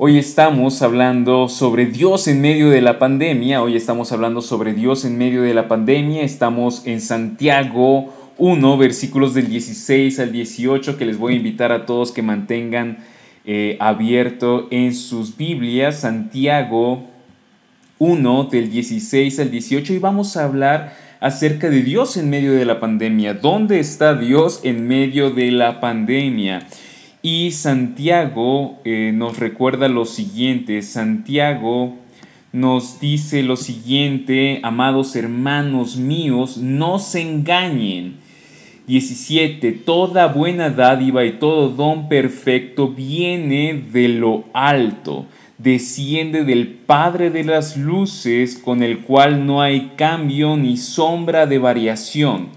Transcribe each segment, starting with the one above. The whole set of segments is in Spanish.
Hoy estamos hablando sobre Dios en medio de la pandemia. Hoy estamos hablando sobre Dios en medio de la pandemia. Estamos en Santiago 1, versículos del 16 al 18, que les voy a invitar a todos que mantengan eh, abierto en sus Biblias. Santiago 1, del 16 al 18. Y vamos a hablar acerca de Dios en medio de la pandemia. ¿Dónde está Dios en medio de la pandemia? Y Santiago eh, nos recuerda lo siguiente, Santiago nos dice lo siguiente, amados hermanos míos, no se engañen. 17. Toda buena dádiva y todo don perfecto viene de lo alto, desciende del Padre de las Luces, con el cual no hay cambio ni sombra de variación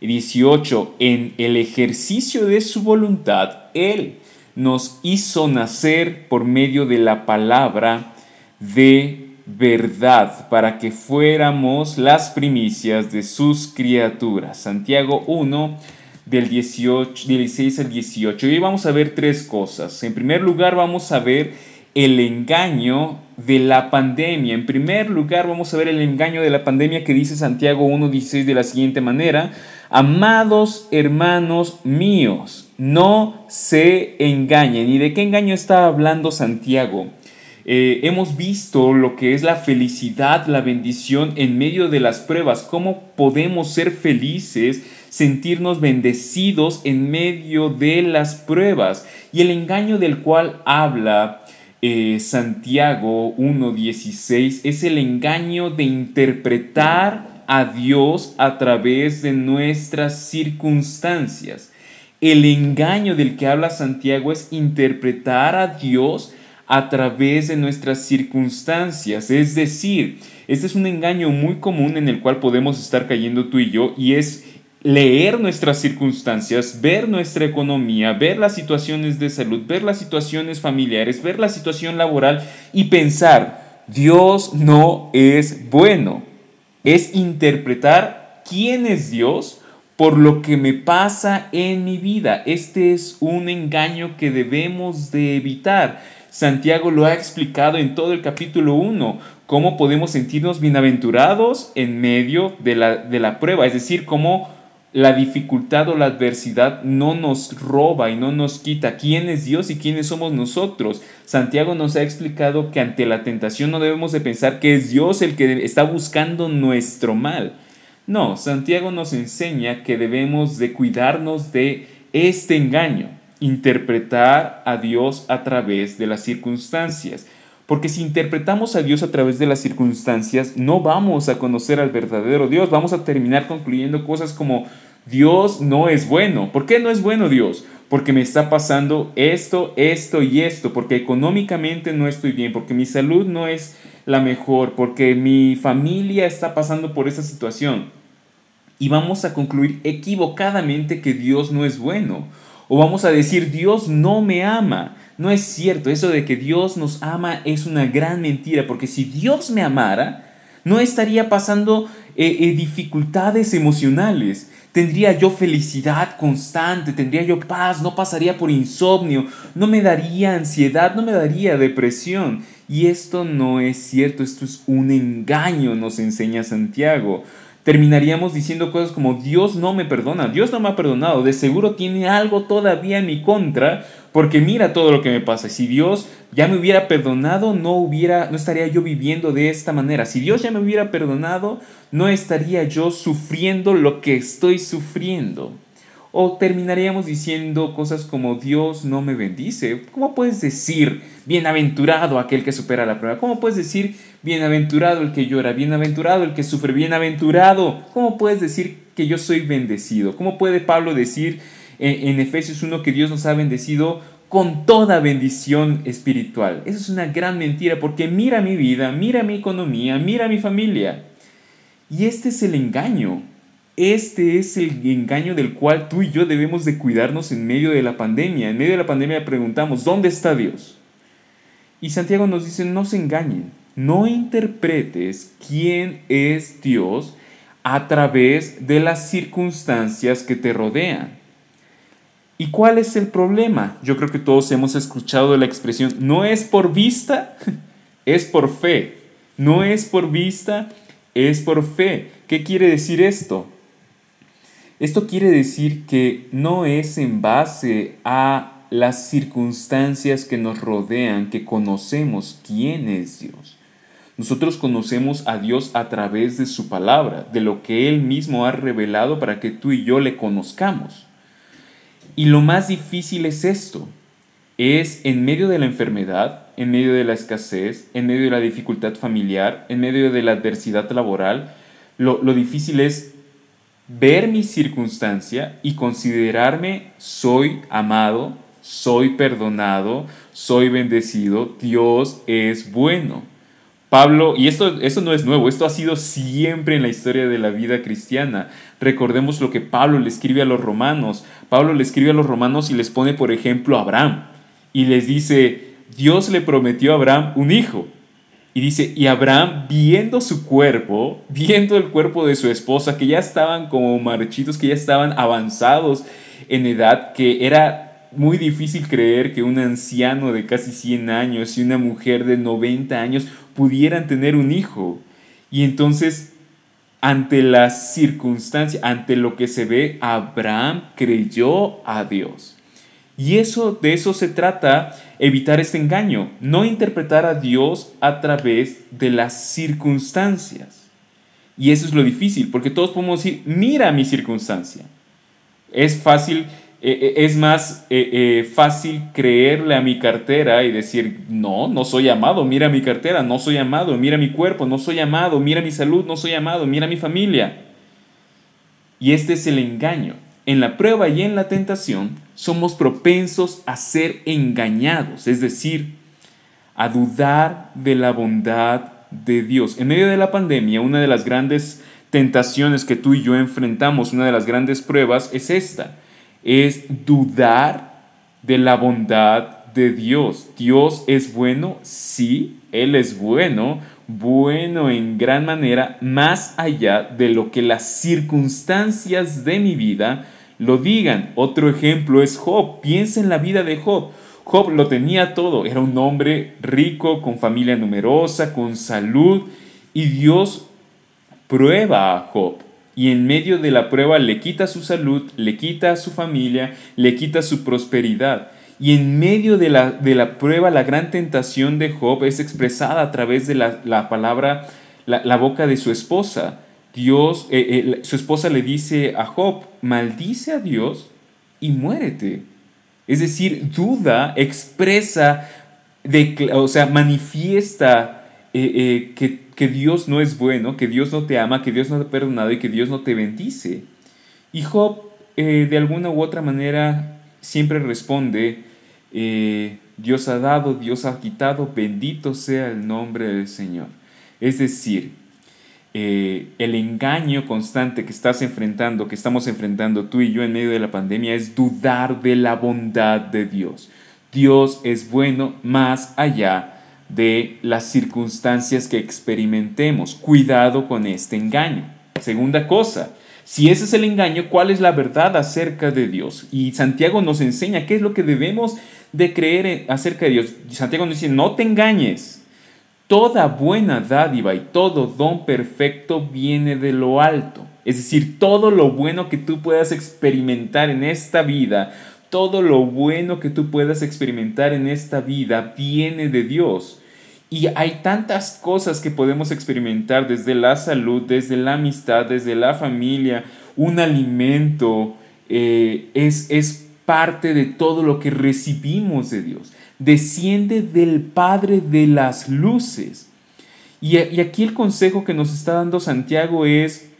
18. En el ejercicio de su voluntad, Él nos hizo nacer por medio de la palabra de verdad, para que fuéramos las primicias de sus criaturas. Santiago 1, del 18, 16 al 18. Y vamos a ver tres cosas. En primer lugar, vamos a ver el engaño de la pandemia. En primer lugar, vamos a ver el engaño de la pandemia que dice Santiago 1.16 de la siguiente manera. Amados hermanos míos, no se engañen. ¿Y de qué engaño está hablando Santiago? Eh, hemos visto lo que es la felicidad, la bendición en medio de las pruebas, cómo podemos ser felices, sentirnos bendecidos en medio de las pruebas. Y el engaño del cual habla eh, Santiago 1.16 es el engaño de interpretar a Dios a través de nuestras circunstancias. El engaño del que habla Santiago es interpretar a Dios a través de nuestras circunstancias. Es decir, este es un engaño muy común en el cual podemos estar cayendo tú y yo y es leer nuestras circunstancias, ver nuestra economía, ver las situaciones de salud, ver las situaciones familiares, ver la situación laboral y pensar, Dios no es bueno es interpretar quién es Dios por lo que me pasa en mi vida. Este es un engaño que debemos de evitar. Santiago lo ha explicado en todo el capítulo 1, cómo podemos sentirnos bienaventurados en medio de la, de la prueba, es decir, cómo la dificultad o la adversidad no nos roba y no nos quita quién es Dios y quiénes somos nosotros. Santiago nos ha explicado que ante la tentación no debemos de pensar que es Dios el que está buscando nuestro mal. No, Santiago nos enseña que debemos de cuidarnos de este engaño, interpretar a Dios a través de las circunstancias. Porque si interpretamos a Dios a través de las circunstancias, no vamos a conocer al verdadero Dios. Vamos a terminar concluyendo cosas como Dios no es bueno. ¿Por qué no es bueno Dios? Porque me está pasando esto, esto y esto, porque económicamente no estoy bien, porque mi salud no es la mejor, porque mi familia está pasando por esa situación. Y vamos a concluir equivocadamente que Dios no es bueno. O vamos a decir, Dios no me ama. No es cierto, eso de que Dios nos ama es una gran mentira, porque si Dios me amara, no estaría pasando eh, eh, dificultades emocionales, tendría yo felicidad constante, tendría yo paz, no pasaría por insomnio, no me daría ansiedad, no me daría depresión. Y esto no es cierto, esto es un engaño, nos enseña Santiago terminaríamos diciendo cosas como Dios no me perdona, Dios no me ha perdonado, de seguro tiene algo todavía en mi contra, porque mira todo lo que me pasa. Si Dios ya me hubiera perdonado, no hubiera no estaría yo viviendo de esta manera. Si Dios ya me hubiera perdonado, no estaría yo sufriendo lo que estoy sufriendo. O terminaríamos diciendo cosas como Dios no me bendice. ¿Cómo puedes decir bienaventurado aquel que supera la prueba? ¿Cómo puedes decir bienaventurado el que llora? Bienaventurado el que sufre. Bienaventurado. ¿Cómo puedes decir que yo soy bendecido? ¿Cómo puede Pablo decir en, en Efesios 1 que Dios nos ha bendecido con toda bendición espiritual? Eso es una gran mentira porque mira mi vida, mira mi economía, mira mi familia. Y este es el engaño este es el engaño del cual tú y yo debemos de cuidarnos en medio de la pandemia. En medio de la pandemia preguntamos, ¿dónde está Dios? Y Santiago nos dice, no se engañen, no interpretes quién es Dios a través de las circunstancias que te rodean. ¿Y cuál es el problema? Yo creo que todos hemos escuchado la expresión, no es por vista, es por fe. No es por vista, es por fe. ¿Qué quiere decir esto? Esto quiere decir que no es en base a las circunstancias que nos rodean que conocemos quién es Dios. Nosotros conocemos a Dios a través de su palabra, de lo que Él mismo ha revelado para que tú y yo le conozcamos. Y lo más difícil es esto, es en medio de la enfermedad, en medio de la escasez, en medio de la dificultad familiar, en medio de la adversidad laboral, lo, lo difícil es ver mi circunstancia y considerarme soy amado, soy perdonado, soy bendecido, Dios es bueno. Pablo, y esto, esto no es nuevo, esto ha sido siempre en la historia de la vida cristiana. Recordemos lo que Pablo le escribe a los romanos. Pablo le escribe a los romanos y les pone, por ejemplo, a Abraham. Y les dice, Dios le prometió a Abraham un hijo. Y dice, y Abraham viendo su cuerpo, viendo el cuerpo de su esposa, que ya estaban como marchitos, que ya estaban avanzados en edad, que era muy difícil creer que un anciano de casi 100 años y una mujer de 90 años pudieran tener un hijo. Y entonces, ante las circunstancias, ante lo que se ve, Abraham creyó a Dios. Y eso, de eso se trata, evitar este engaño, no interpretar a Dios a través de las circunstancias. Y eso es lo difícil, porque todos podemos decir, mira mi circunstancia. Es fácil eh, eh, es más eh, fácil creerle a mi cartera y decir, no, no soy amado, mira mi cartera, no soy amado, mira mi cuerpo, no soy amado, mira mi salud, no soy amado, mira mi familia. Y este es el engaño. En la prueba y en la tentación somos propensos a ser engañados, es decir, a dudar de la bondad de Dios. En medio de la pandemia, una de las grandes tentaciones que tú y yo enfrentamos, una de las grandes pruebas es esta es dudar de la bondad de Dios. Dios es bueno, sí, Él es bueno, bueno en gran manera, más allá de lo que las circunstancias de mi vida lo digan. Otro ejemplo es Job. Piensa en la vida de Job. Job lo tenía todo, era un hombre rico, con familia numerosa, con salud, y Dios prueba a Job y en medio de la prueba le quita su salud, le quita a su familia, le quita su prosperidad. Y en medio de la, de la prueba, la gran tentación de Job es expresada a través de la, palabra, la, boca de su esposa. Dios, eh, eh, su esposa le dice a Job, maldice a Dios y muérete. Es decir, duda, expresa, o sea, manifiesta eh, que que Dios no es bueno, que Dios no te ama, que Dios no te ha perdonado y que Dios no te bendice. Y Job, eh, de alguna u otra manera, siempre responde, eh, Dios ha dado, Dios ha quitado, bendito sea el nombre del Señor. Es decir, eh, el engaño constante que estás enfrentando, que estamos enfrentando tú y yo en medio de la pandemia, es dudar de la bondad de Dios. Dios es bueno más allá de las circunstancias que experimentemos. Cuidado con este engaño. Segunda cosa, si ese es el engaño, ¿cuál es la verdad acerca de Dios? Y Santiago nos enseña qué es lo que debemos de creer acerca de Dios. Santiago nos dice, no te engañes. Toda buena dádiva y todo don perfecto viene de lo alto. Es decir, todo lo bueno que tú puedas experimentar en esta vida, todo lo bueno que tú puedas experimentar en esta vida viene de Dios. Y hay tantas cosas que podemos experimentar desde la salud, desde la amistad, desde la familia, un alimento, eh, es, es parte de todo lo que recibimos de Dios. Desciende del Padre de las luces. Y, y aquí el consejo que nos está dando Santiago es,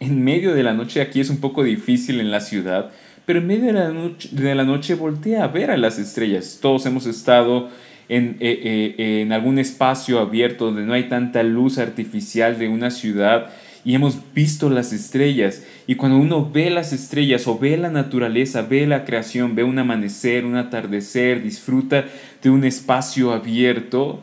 en medio de la noche, aquí es un poco difícil en la ciudad, pero en medio de la noche, de la noche voltea a ver a las estrellas. Todos hemos estado en, eh, eh, en algún espacio abierto donde no hay tanta luz artificial de una ciudad y hemos visto las estrellas. Y cuando uno ve las estrellas o ve la naturaleza, ve la creación, ve un amanecer, un atardecer, disfruta de un espacio abierto,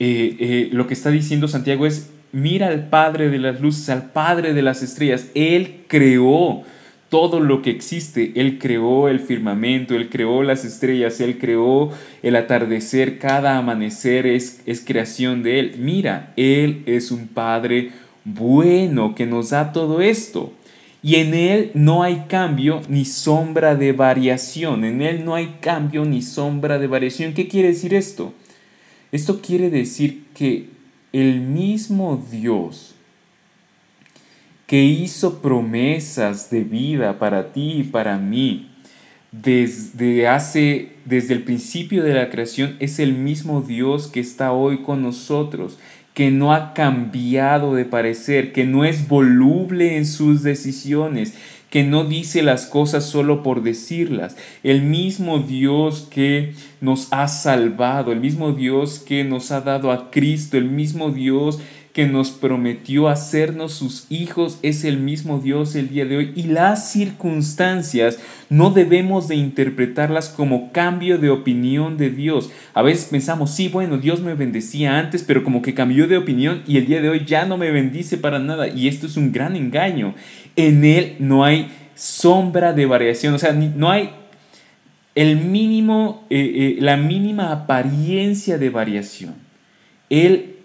eh, lo que está diciendo Santiago es, mira al Padre de las luces, al Padre de las estrellas. Él creó todo lo que existe. Él creó el firmamento, Él creó las estrellas, Él creó el atardecer, cada amanecer es, creación de Él. Mira, Él es un Padre bueno que nos da todo esto. Y en Él no hay cambio ni sombra de variación. En Él no hay cambio ni sombra de variación. ¿Qué quiere decir esto? Esto quiere decir que el mismo Dios que hizo promesas de vida para ti y para mí desde hace desde el principio de la creación es el mismo Dios que está hoy con nosotros, que no ha cambiado de parecer, que no es voluble en sus decisiones, que no dice las cosas solo por decirlas. El mismo Dios que nos ha salvado, el mismo Dios que nos ha dado a Cristo, el mismo Dios que nos prometió hacernos sus hijos es el mismo Dios el día de hoy y las circunstancias no debemos de interpretarlas como cambio de opinión de Dios. A veces pensamos, sí, bueno, Dios me bendecía antes, pero como que cambió de opinión y el día de hoy ya no me bendice para nada y esto es un gran engaño. En Él no hay sombra de variación, o sea, no hay el mínimo, eh, eh, la mínima apariencia de variación. Él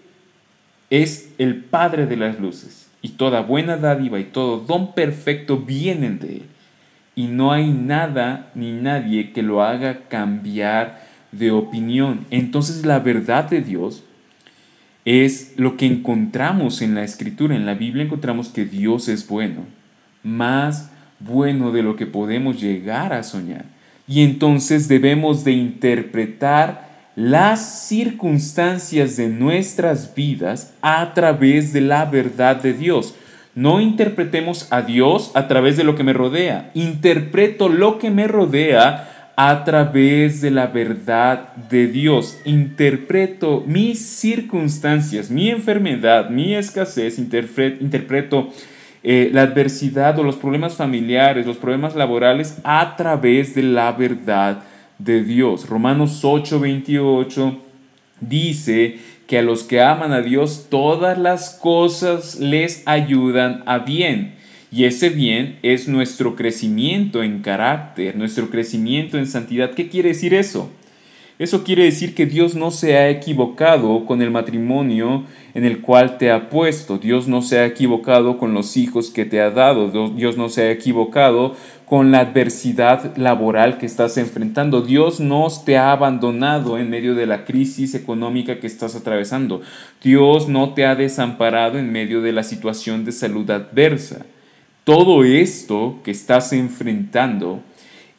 es el Padre de las luces, y toda buena dádiva y todo don perfecto vienen de Él, y no hay nada ni nadie que lo haga cambiar de opinión. Entonces la verdad de Dios es lo que encontramos en la Escritura, en la Biblia encontramos que Dios es bueno, más bueno de lo que podemos llegar a soñar. Y entonces debemos de interpretar las circunstancias de nuestras vidas a través de la verdad de Dios. No interpretemos a Dios a través de lo que me rodea. Interpreto lo que me rodea a través de la verdad de Dios. Interpreto mis circunstancias, mi enfermedad, mi escasez. interpreto eh, la adversidad o los problemas familiares, los problemas laborales a través de la verdad de Dios. Romanos 8:28 dice que a los que aman a Dios todas las cosas les ayudan a bien. Y ese bien es nuestro crecimiento en carácter, nuestro crecimiento en santidad. ¿Qué quiere decir eso? Eso quiere decir que Dios no se ha equivocado con el matrimonio en el cual te ha puesto. Dios no se ha equivocado con los hijos que te ha dado. Dios no se ha equivocado con la adversidad laboral que estás enfrentando. Dios no te ha abandonado en medio de la crisis económica que estás atravesando. Dios no te ha desamparado en medio de la situación de salud adversa. Todo esto que estás enfrentando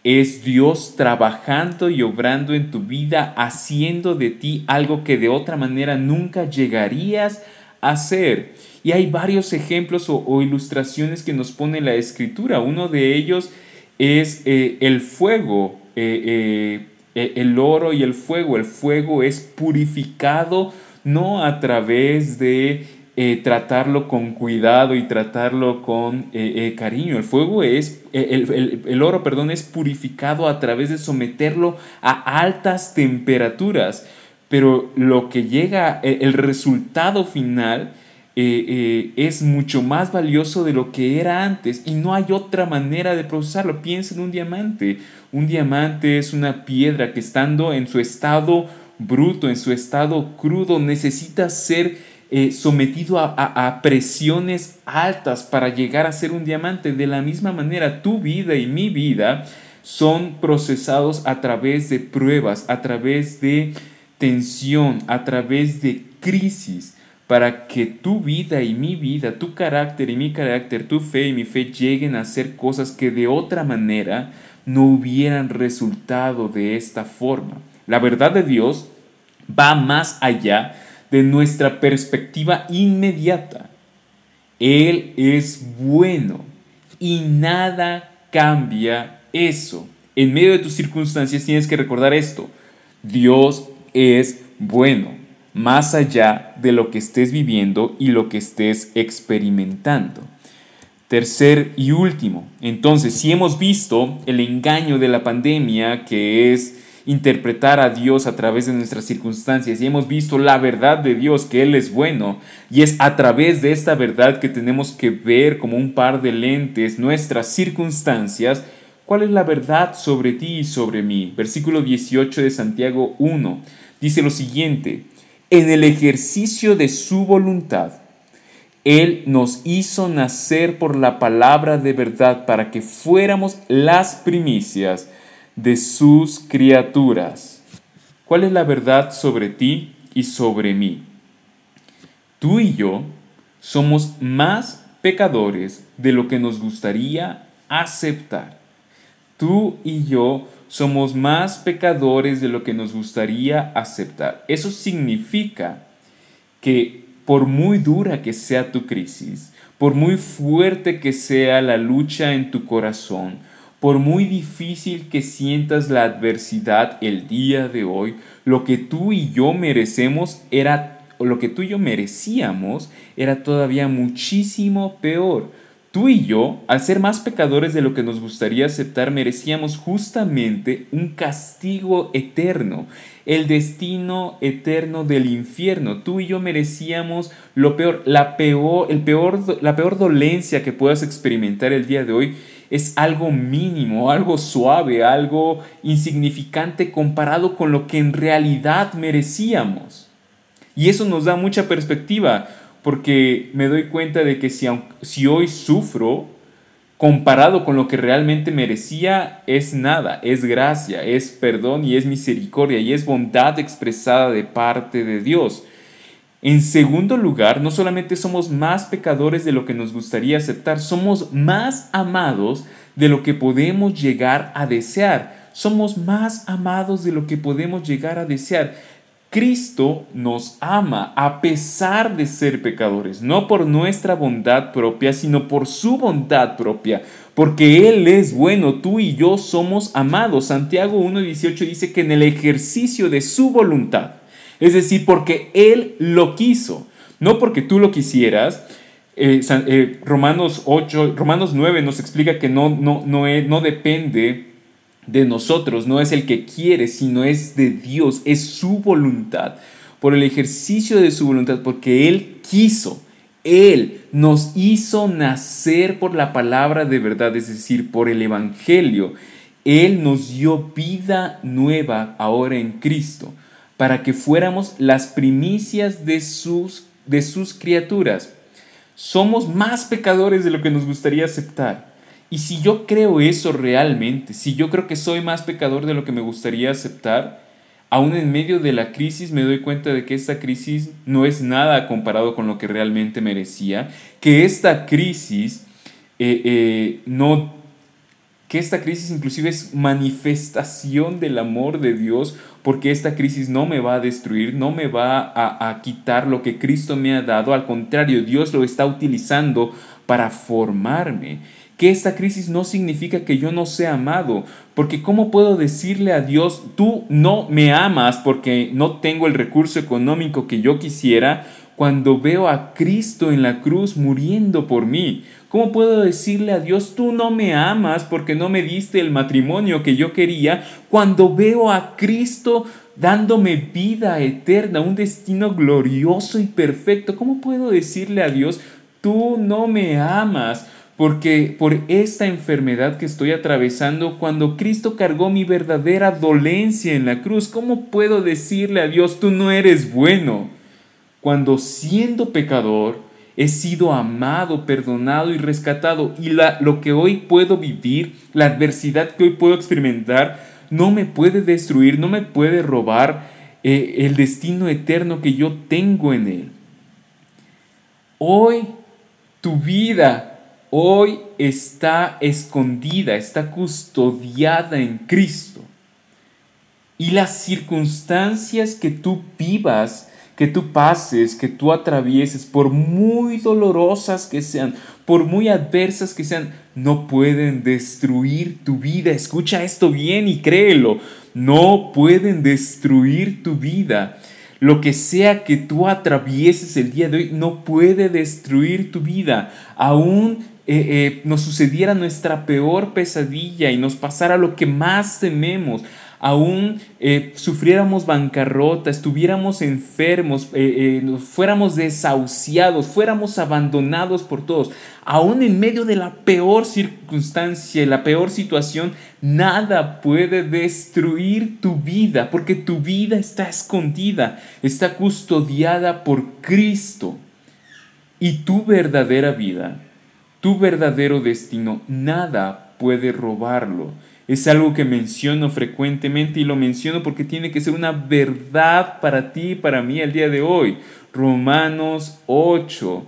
es Dios trabajando y obrando en tu vida, haciendo de ti algo que de otra manera nunca llegarías a hacer. Y hay varios ejemplos o, ilustraciones que nos pone la escritura. Uno de ellos es eh, el fuego, eh, eh, el oro y el fuego. El fuego es purificado no a través de tratarlo con cuidado y tratarlo con cariño. El fuego es, el, oro, perdón, es purificado a través de someterlo a altas temperaturas. Pero lo que llega, el resultado final es mucho más valioso de lo que era antes y no hay otra manera de procesarlo. Piensa en un diamante. Un diamante es una piedra que estando en su estado bruto, en su estado crudo, necesita ser eh, sometido a, presiones altas para llegar a ser un diamante. De la misma manera, tu vida y mi vida son procesados a través de pruebas, a través de tensión, a través de crisis, para que tu vida y mi vida, tu carácter y mi carácter, tu fe y mi fe lleguen a ser cosas que de otra manera no hubieran resultado de esta forma. La verdad de Dios va más allá de nuestra perspectiva inmediata. Él es bueno y nada cambia eso. En medio de tus circunstancias tienes que recordar esto. Dios es bueno, más allá de lo que estés viviendo y lo que estés experimentando. Tercer y último, entonces, si hemos visto el engaño de la pandemia, que es interpretar a Dios a través de nuestras circunstancias y hemos visto la verdad de Dios, que Él es bueno, y es a través de esta verdad que tenemos que ver como un par de lentes nuestras circunstancias, ¿cuál es la verdad sobre ti y sobre mí? Versículo 18 de Santiago 1 dice lo siguiente, en el ejercicio de su voluntad, Él nos hizo nacer por la palabra de verdad para que fuéramos las primicias de sus criaturas. ¿Cuál es la verdad sobre ti y sobre mí? Tú y yo somos más pecadores de lo que nos gustaría aceptar. Tú y yo somos más pecadores de lo que nos gustaría aceptar. Eso significa que por muy dura que sea tu crisis, por muy fuerte que sea la lucha en tu corazón, por muy difícil que sientas la adversidad el día de hoy, lo que tú y yo merecemos era, o lo que tú y yo merecíamos era todavía muchísimo peor. Tú y yo, al ser más pecadores de lo que nos gustaría aceptar, merecíamos justamente un castigo eterno, el destino eterno del infierno. Tú y yo merecíamos lo peor, la peor, el peor, la peor dolencia que puedas experimentar el día de hoy es algo mínimo, algo suave, algo insignificante comparado con lo que en realidad merecíamos. Y eso nos da mucha perspectiva porque me doy cuenta de que si, si hoy sufro, comparado con lo que realmente merecía, es nada, es gracia, es perdón y es misericordia y es bondad expresada de parte de Dios. En segundo lugar, no solamente somos más pecadores de lo que nos gustaría aceptar, somos más amados de lo que podemos llegar a desear. Somos más amados de lo que podemos llegar a desear. Cristo nos ama a pesar de ser pecadores, no por nuestra bondad propia, sino por su bondad propia, porque Él es bueno, tú y yo somos amados. Santiago 1.18 dice que en el ejercicio de su voluntad, es decir, porque Él lo quiso, no porque tú lo quisieras. Eh, eh, Romanos 8, Romanos 9 nos explica que no, no, no, no depende de nosotros, no es el que quiere, sino es de Dios, es su voluntad, por el ejercicio de su voluntad, porque Él quiso, Él nos hizo nacer por la palabra de verdad, es decir, por el Evangelio. Él nos dio vida nueva ahora en Cristo, para que fuéramos las primicias de sus, de sus criaturas. Somos más pecadores de lo que nos gustaría aceptar y si yo creo eso realmente, si yo creo que soy más pecador de lo que me gustaría aceptar, aún en medio de la crisis me doy cuenta de que esta crisis no es nada comparado con lo que realmente merecía, que esta crisis eh, eh, no que esta crisis inclusive es manifestación del amor de Dios, porque esta crisis no me va a destruir, no me va a, a, quitar lo que Cristo me ha dado, al contrario, Dios lo está utilizando para formarme que esta crisis no significa que yo no sea amado, porque ¿cómo puedo decirle a Dios, tú no me amas porque no tengo el recurso económico que yo quisiera, cuando veo a Cristo en la cruz muriendo por mí? ¿Cómo puedo decirle a Dios, tú no me amas porque no me diste el matrimonio que yo quería, cuando veo a Cristo dándome vida eterna, un destino glorioso y perfecto? ¿Cómo puedo decirle a Dios, tú no me amas? Porque por esta enfermedad que estoy atravesando, cuando Cristo cargó mi verdadera dolencia en la cruz, ¿cómo puedo decirle a Dios, tú no eres bueno? Cuando siendo pecador, he sido amado, perdonado y rescatado, y la, lo que hoy puedo vivir, la adversidad que hoy puedo experimentar, no me puede destruir, no me puede robar eh, el destino eterno que yo tengo en Él. Hoy tu vida hoy está escondida, está custodiada en Cristo. Y las circunstancias que tú vivas, que tú pases, que tú atravieses, por muy dolorosas que sean, por muy adversas que sean, no pueden destruir tu vida. Escucha esto bien y créelo. No pueden destruir tu vida. Lo que sea que tú atravieses el día de hoy no puede destruir tu vida. Aún eh, eh, nos sucediera nuestra peor pesadilla y nos pasara lo que más tememos, aún eh, sufriéramos bancarrota, estuviéramos enfermos, eh, eh, fuéramos desahuciados, fuéramos abandonados por todos, aún en medio de la peor circunstancia, la peor situación, nada puede destruir tu vida, porque tu vida está escondida, está custodiada por Cristo. Y tu verdadera vida, tu verdadero destino, nada puede robarlo. Es algo que menciono frecuentemente y lo menciono porque tiene que ser una verdad para ti y para mí el día de hoy. Romanos 8.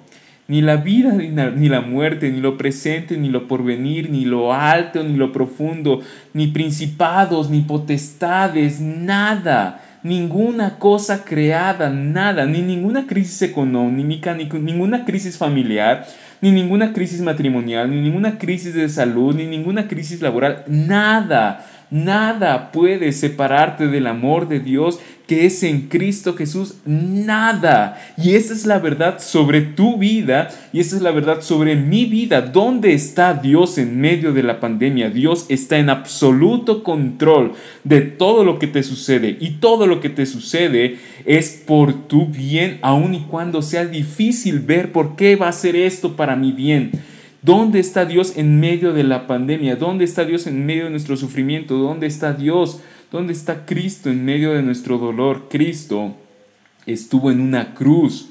Ni la vida, ni la muerte, ni lo presente, ni lo porvenir, ni lo alto, ni lo profundo, ni principados, ni potestades, nada ninguna cosa creada, nada, ni ninguna crisis económica, ni ninguna crisis familiar, ni ninguna crisis matrimonial, ni ninguna crisis de salud, ni ninguna crisis laboral, nada, nada puede separarte del amor de Dios que es en Cristo Jesús, nada. Y esa es la verdad sobre tu vida y esa es la verdad sobre mi vida. ¿Dónde está Dios en medio de la pandemia? Dios está en absoluto control de todo lo que te sucede y todo lo que te sucede es por tu bien, aun y cuando sea difícil ver por qué va a ser esto para mi bien. ¿Dónde está Dios en medio de la pandemia? ¿Dónde está Dios en medio de nuestro sufrimiento? ¿Dónde está Dios? ¿Dónde está Cristo en medio de nuestro dolor? Cristo estuvo en una cruz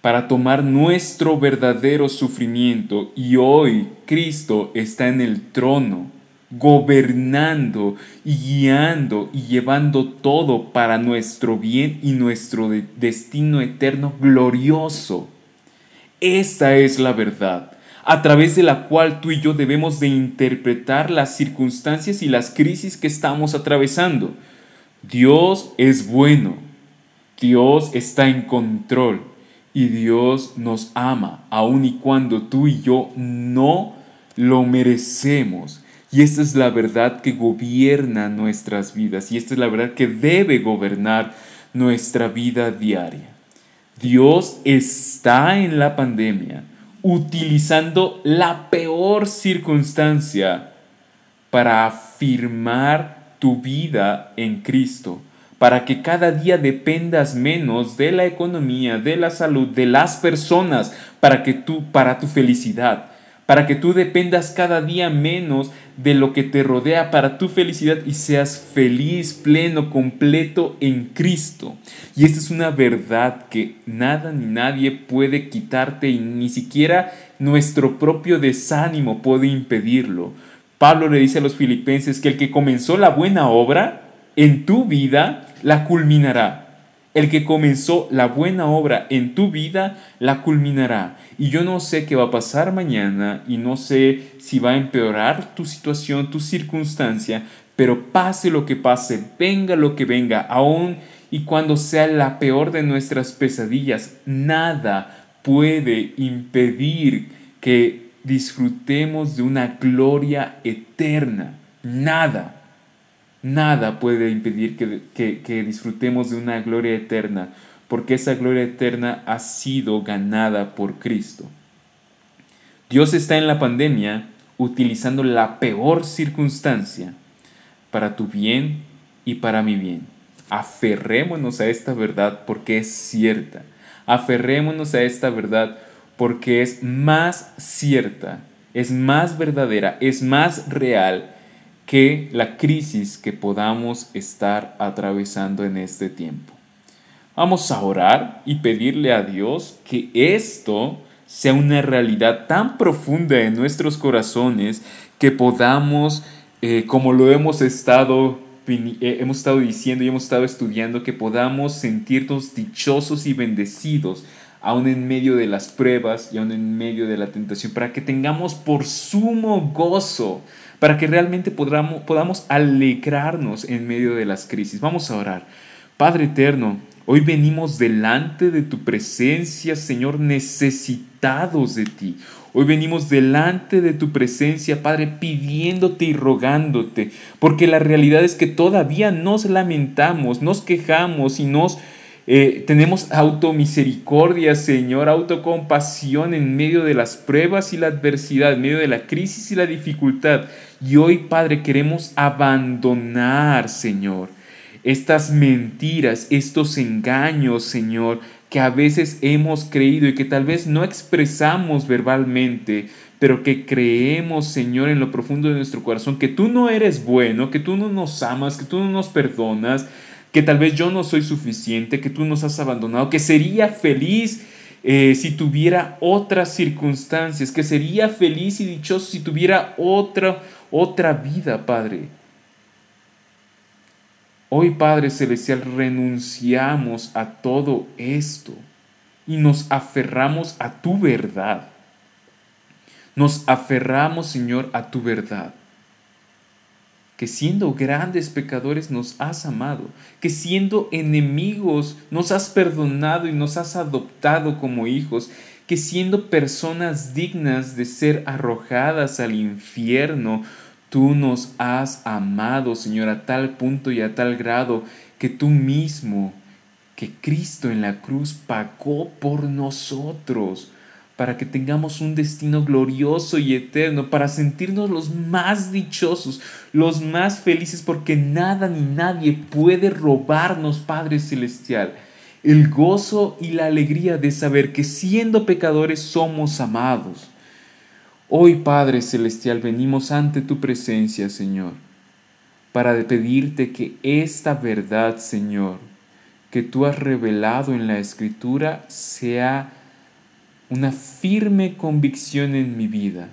para tomar nuestro verdadero sufrimiento y hoy Cristo está en el trono gobernando y guiando y llevando todo para nuestro bien y nuestro destino eterno glorioso. Esta es la verdad, a través de la cual tú y yo debemos de interpretar las circunstancias y las crisis que estamos atravesando. Dios es bueno, Dios está en control y Dios nos ama, aun y cuando tú y yo no lo merecemos. Y esta es la verdad que gobierna nuestras vidas y esta es la verdad que debe gobernar nuestra vida diaria. Dios está en la pandemia utilizando la peor circunstancia para afirmar tu vida en Cristo, para que cada día dependas menos de la economía, de la salud, de las personas, para que tú para tu felicidad para que tú dependas cada día menos de lo que te rodea para tu felicidad y seas feliz, pleno, completo en Cristo. Y esta es una verdad que nada ni nadie puede quitarte y ni siquiera nuestro propio desánimo puede impedirlo. Pablo le dice a los filipenses que el que comenzó la buena obra en tu vida la culminará. El que comenzó la buena obra en tu vida la culminará. Y yo no sé qué va a pasar mañana y no sé si va a empeorar tu situación, tu circunstancia, pero pase lo que pase, venga lo que venga, aún y cuando sea la peor de nuestras pesadillas, nada puede impedir que disfrutemos de una gloria eterna. Nada. Nada puede impedir que, disfrutemos de una gloria eterna, porque esa gloria eterna ha sido ganada por Cristo. Dios está en la pandemia utilizando la peor circunstancia para tu bien y para mi bien. Aferrémonos a esta verdad porque es cierta. Aferrémonos a esta verdad porque es más cierta, es más verdadera, es más real que la crisis que podamos estar atravesando en este tiempo. Vamos a orar y pedirle a Dios que esto sea una realidad tan profunda en nuestros corazones que podamos, eh, como lo hemos estado, eh, hemos estado diciendo y hemos estado estudiando, que podamos sentirnos dichosos y bendecidos aún en medio de las pruebas y aún en medio de la tentación, para que tengamos por sumo gozo para que realmente podamos, podamos alegrarnos en medio de las crisis. Vamos a orar. Padre eterno, hoy venimos delante de tu presencia, Señor, necesitados de ti. Hoy venimos delante de tu presencia, Padre, pidiéndote y rogándote, porque la realidad es que todavía nos lamentamos, nos quejamos y nos Eh, tenemos automisericordia, Señor, autocompasión en medio de las pruebas y la adversidad, en medio de la crisis y la dificultad. Y hoy, Padre, queremos abandonar, Señor, estas mentiras, estos engaños, Señor, que a veces hemos creído y que tal vez no expresamos verbalmente, pero que creemos, Señor, en lo profundo de nuestro corazón, que tú no eres bueno, que tú no nos amas, que tú no nos perdonas, que tal vez yo no soy suficiente, que tú nos has abandonado, que sería feliz eh, si tuviera otras circunstancias, que sería feliz y dichoso si tuviera otra, otra vida, Padre. Hoy, Padre Celestial, renunciamos a todo esto y nos aferramos a tu verdad. Nos aferramos, Señor, a tu verdad que siendo grandes pecadores nos has amado, que siendo enemigos nos has perdonado y nos has adoptado como hijos, que siendo personas dignas de ser arrojadas al infierno, tú nos has amado, Señor, a tal punto y a tal grado que tú mismo, que Cristo en la cruz pagó por nosotros para que tengamos un destino glorioso y eterno, para sentirnos los más dichosos, los más felices, porque nada ni nadie puede robarnos, Padre Celestial, el gozo y la alegría de saber que siendo pecadores somos amados. Hoy, Padre Celestial, venimos ante tu presencia, Señor, para pedirte que esta verdad, Señor, que tú has revelado en la Escritura, sea una firme convicción en mi vida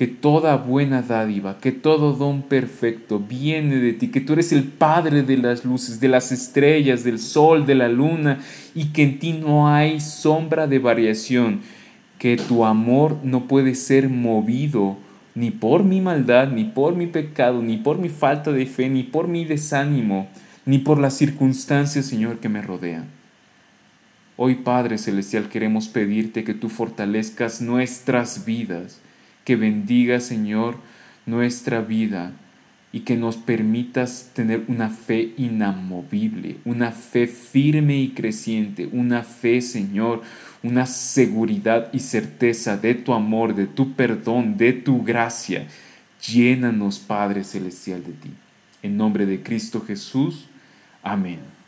que toda buena dádiva, que todo don perfecto viene de ti, que tú eres el Padre de las luces, de las estrellas, del sol, de la luna, y que en ti no hay sombra de variación, que tu amor no puede ser movido ni por mi maldad, ni por mi pecado, ni por mi falta de fe, ni por mi desánimo, ni por las circunstancias, Señor, que me rodean. Hoy Padre Celestial queremos pedirte que tú fortalezcas nuestras vidas, que bendiga Señor nuestra vida y que nos permitas tener una fe inamovible, una fe firme y creciente, una fe Señor, una seguridad y certeza de tu amor, de tu perdón, de tu gracia. Llénanos Padre Celestial de ti. En nombre de Cristo Jesús. Amén.